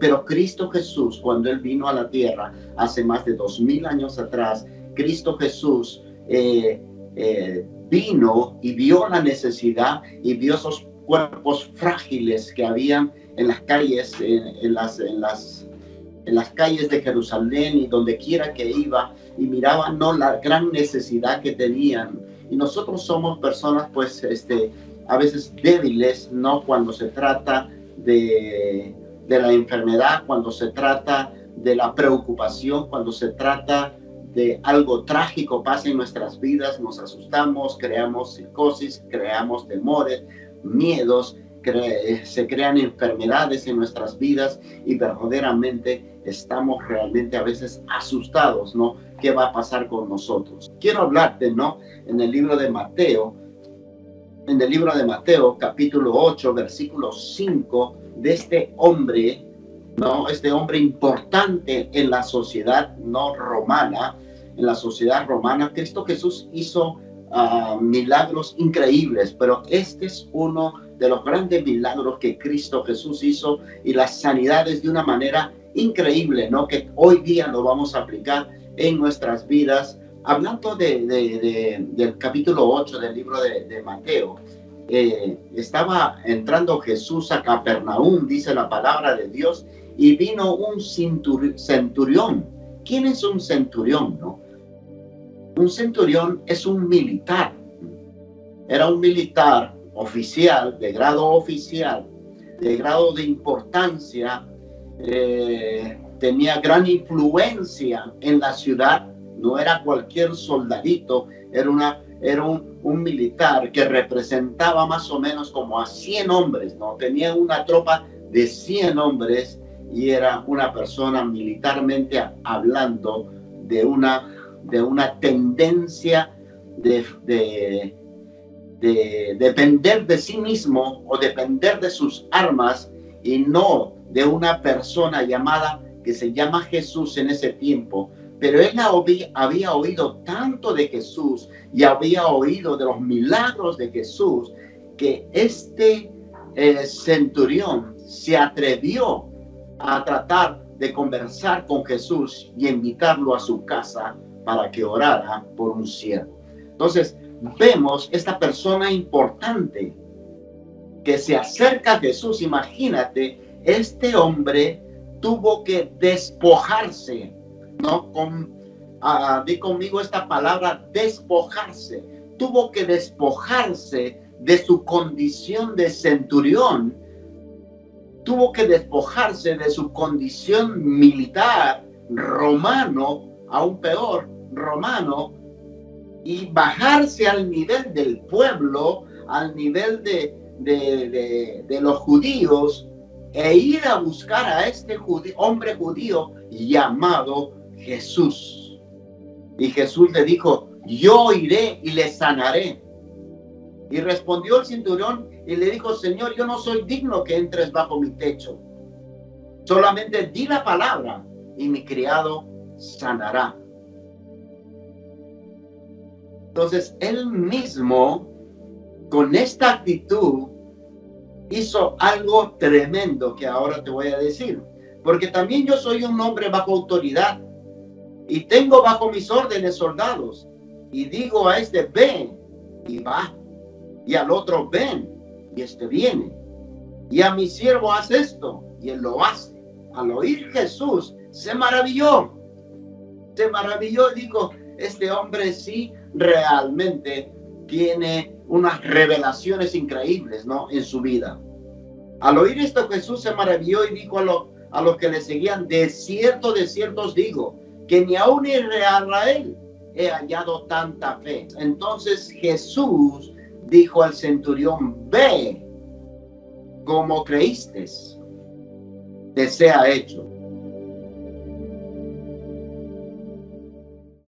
Pero Cristo Jesús, cuando Él vino a la tierra hace más de dos mil años atrás, Cristo Jesús eh, eh, vino y vio la necesidad y vio esos cuerpos frágiles que habían en las calles, en, las, en, las, en las calles de Jerusalén y donde quiera que iba, y miraba no la gran necesidad que tenían. Y nosotros somos personas, pues, este, a veces débiles, ¿no? Cuando se trata de, de la enfermedad, cuando se trata de la preocupación, cuando se trata de algo trágico pasa en nuestras vidas, nos asustamos, creamos psicosis, creamos temores, miedos, se crean enfermedades en nuestras vidas y verdaderamente estamos realmente a veces asustados, ¿no? ¿Qué va a pasar con nosotros? Quiero hablarte, ¿no? En el libro de Mateo, en el libro de Mateo, capítulo 8, versículo 5, de este hombre, ¿no? Este hombre importante en la sociedad no romana, en la sociedad romana, Cristo Jesús hizo ah, milagros increíbles, pero este es uno de los grandes milagros que Cristo Jesús hizo y las sanidades de una manera increíble, ¿no? Que hoy día lo vamos a aplicar en nuestras vidas. Hablando de, del capítulo 8 del libro de, Mateo, eh, estaba entrando Jesús a Capernaum, dice la palabra de Dios, y vino un centurión. ¿Quién es un centurión, no? Un centurión es un militar. Era un militar oficial, de grado oficial, de grado de importancia, eh, tenía gran influencia en la ciudad, no era cualquier soldadito, era, una, era un, militar que representaba más o menos como a 100 hombres, ¿no? Tenía una tropa de 100 hombres y era una persona militarmente hablando de una de una tendencia de, de, depender de sí mismo o depender de sus armas y no de una persona llamada que se llama Jesús en ese tiempo. Pero él había, oído tanto de Jesús y había oído de los milagros de Jesús que este eh, centurión se atrevió a tratar de conversar con Jesús y invitarlo a su casa para que orara por un siervo. Entonces, vemos esta persona importante que se acerca a Jesús. Imagínate, este hombre tuvo que despojarse, ¿no? Con, uh, di conmigo esta palabra, despojarse. Tuvo que despojarse de su condición de centurión. Tuvo que despojarse de su condición militar romano, aún peor, romano y bajarse al nivel del pueblo, al nivel de, de, los judíos, e ir a buscar a este hombre judío llamado Jesús. Y Jesús le dijo, yo iré y le sanaré. Y respondió el cinturón y le dijo, Señor, yo no soy digno que entres bajo mi techo. Solamente di la palabra y mi criado sanará. Entonces, él mismo, con esta actitud, hizo algo tremendo que ahora te voy a decir. Porque también yo soy un hombre bajo autoridad y tengo bajo mis órdenes soldados. Y digo a este, ven y va. Y al otro, ven y este viene. Y a mi siervo haz esto y él lo hace. Al oír Jesús, se maravilló. Se maravilló y dijo, este hombre sí realmente tiene unas revelaciones increíbles, ¿no? En su vida. Al oír esto, Jesús se maravilló y dijo a, a los que le seguían, de cierto, de cierto os digo, que ni aún Israel he hallado tanta fe. Entonces Jesús dijo al centurión, ve como creíste, te sea hecho.